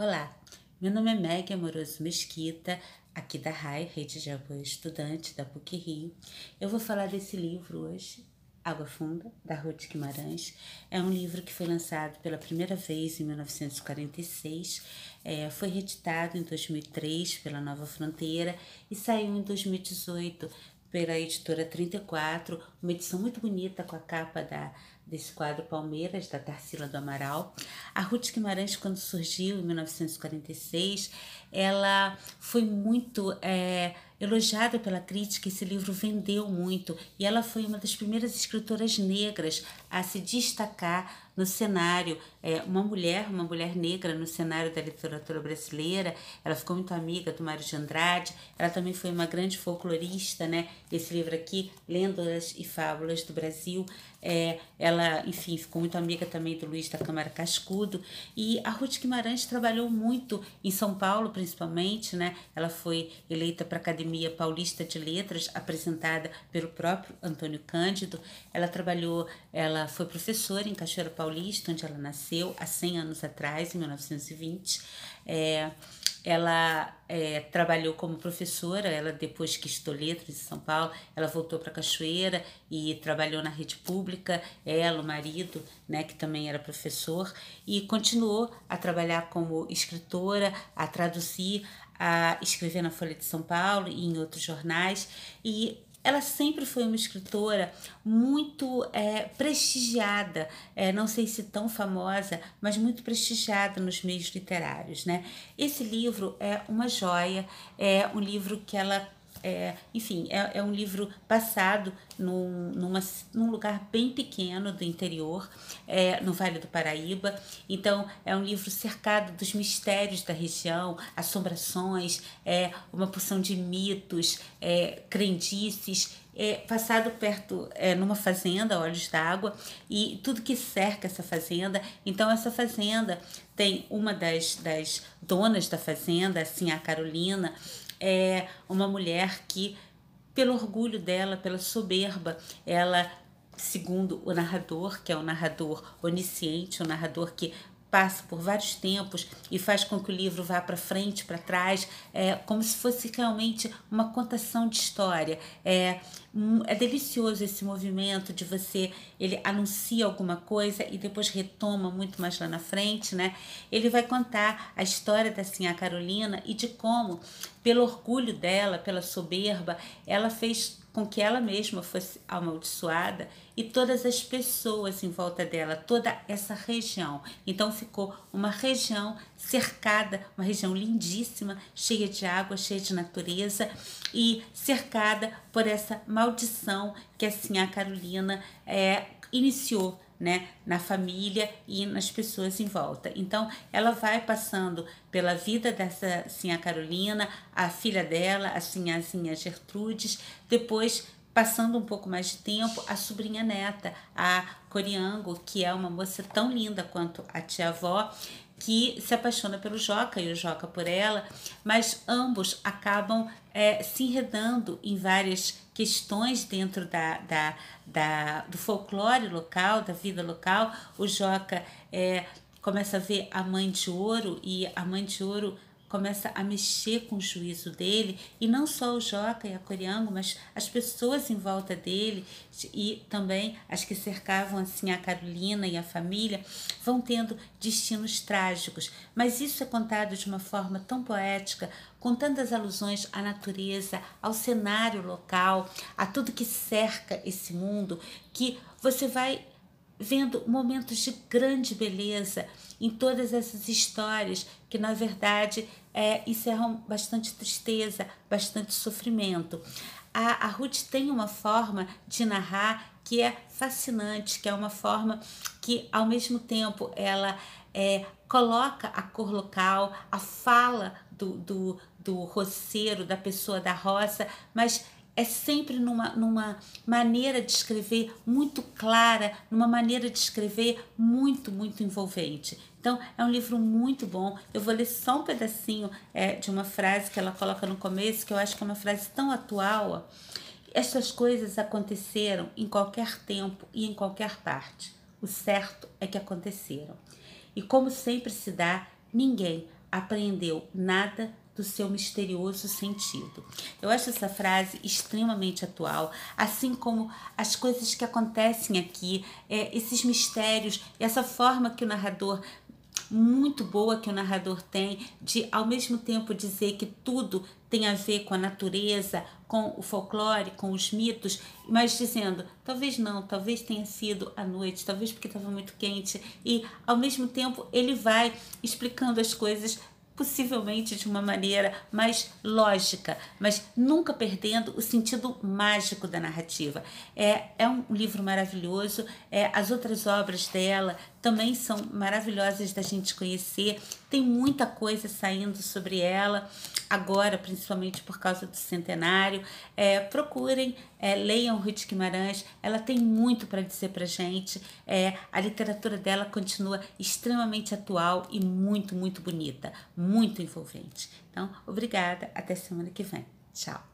Olá, meu nome é Meg Amoroso Mesquita, aqui da RAI, Rede de Apoio Estudante da PUC Rio. Eu vou falar desse livro hoje, Água Funda, da Ruth Guimarães. É um livro que foi lançado pela primeira vez em 1946, é, foi reeditado em 2003 pela Nova Fronteira e saiu em 2018 pela editora 34, uma edição muito bonita com a capa da, desse quadro Palmeiras, da Tarsila do Amaral. A Ruth Guimarães, quando surgiu em 1946, ela foi muito é, elogiada pela crítica, esse livro vendeu muito e ela foi uma das primeiras escritoras negras a se destacar no cenário, é, uma mulher, uma mulher negra no cenário da literatura brasileira. Ela ficou muito amiga do Mário de Andrade. Ela também foi uma grande folclorista, né? Esse livro aqui, Lendas e Fábulas do Brasil. É, ela, enfim, ficou muito amiga também do Luiz da Câmara Cascudo. E a Ruth Guimarães trabalhou muito em São Paulo, principalmente, né? Ela foi eleita para a Academia Paulista de Letras, apresentada pelo próprio Antônio Cândido. Ela trabalhou, ela foi professora em Cachoeira Paulista, onde ela nasceu há 100 anos atrás, em 1920. É, ela é, trabalhou como professora, ela depois que estudou letras em São Paulo, ela voltou para Cachoeira e trabalhou na rede pública, ela, o marido, né, que também era professor, e continuou a trabalhar como escritora, a traduzir, a escrever na Folha de São Paulo e em outros jornais, e ela sempre foi uma escritora muito é, prestigiada, é, não sei se tão famosa, mas muito prestigiada nos meios literários. Né? Esse livro é uma joia, é um livro que ela é, enfim, é, é um livro passado num, numa, num lugar bem pequeno do interior, é, no Vale do Paraíba. Então, é um livro cercado dos mistérios da região, assombrações, é, uma porção de mitos, é, crendices é, passado perto, é, numa fazenda, Olhos d'Água, e tudo que cerca essa fazenda. Então, essa fazenda tem uma das, das donas da fazenda, assim, a Carolina, é uma mulher que, pelo orgulho dela, pela soberba, ela segundo o narrador, que é o narrador onisciente, o narrador que passa por vários tempos e faz com que o livro vá para frente, para trás, é como se fosse realmente uma contação de história. É, é delicioso esse movimento de você, ele anuncia alguma coisa e depois retoma muito mais lá na frente, né? Ele vai contar a história da Sinha Carolina e de como, pelo orgulho dela, pela soberba, ela fez com que ela mesma fosse amaldiçoada e todas as pessoas em volta dela, toda essa região. Então ficou uma região cercada, uma região lindíssima, cheia de água, cheia de natureza e cercada por essa maldição que assim a Carolina é, iniciou né, na família e nas pessoas em volta. Então, ela vai passando pela vida dessa Sinha Carolina, a filha dela, a Sinhazinha Gertrudes, depois passando um pouco mais de tempo, a sobrinha neta, a Coriango, que é uma moça tão linda quanto a tia-avó, que se apaixona pelo Joca e o Joca por ela, mas ambos acabam é, se enredando em várias questões dentro da, da, da, do folclore local, da vida local. O Joca é, começa a ver a mãe de ouro e a mãe de ouro começa a mexer com o juízo dele, e não só o Joca e a Coriango, mas as pessoas em volta dele e também as que cercavam assim a Carolina e a família vão tendo destinos trágicos. Mas isso é contado de uma forma tão poética, com tantas alusões à natureza, ao cenário local, a tudo que cerca esse mundo, que você vai vendo momentos de grande beleza em todas essas histórias que, na verdade, é, encerram bastante tristeza, bastante sofrimento. A, a Ruth tem uma forma de narrar que é fascinante, que é uma forma que, ao mesmo tempo, ela é, coloca a cor local, a fala do, do, do roceiro, da pessoa da roça, mas é sempre numa, numa maneira de escrever muito clara, numa maneira de escrever muito, muito envolvente. Então, é um livro muito bom. Eu vou ler só um pedacinho é, de uma frase que ela coloca no começo, que eu acho que é uma frase tão atual. Estas coisas aconteceram em qualquer tempo e em qualquer parte. O certo é que aconteceram. E como sempre se dá, ninguém, apreendeu nada do seu misterioso sentido. Eu acho essa frase extremamente atual, assim como as coisas que acontecem aqui, é, esses mistérios, essa forma que o narrador muito boa que o narrador tem de ao mesmo tempo dizer que tudo tem a ver com a natureza, com o folclore, com os mitos, mas dizendo, talvez não, talvez tenha sido à noite, talvez porque estava muito quente, e ao mesmo tempo ele vai explicando as coisas possivelmente de uma maneira mais lógica, mas nunca perdendo o sentido mágico da narrativa. É, é um livro maravilhoso, é, as outras obras dela também são maravilhosas da gente conhecer, tem muita coisa saindo sobre ela, agora, principalmente por causa do centenário. É, procurem, é, leiam Ruth Guimarães, ela tem muito para dizer para gente. É, a literatura dela continua extremamente atual e muito, muito bonita, muito envolvente. Então, obrigada, até semana que vem. Tchau.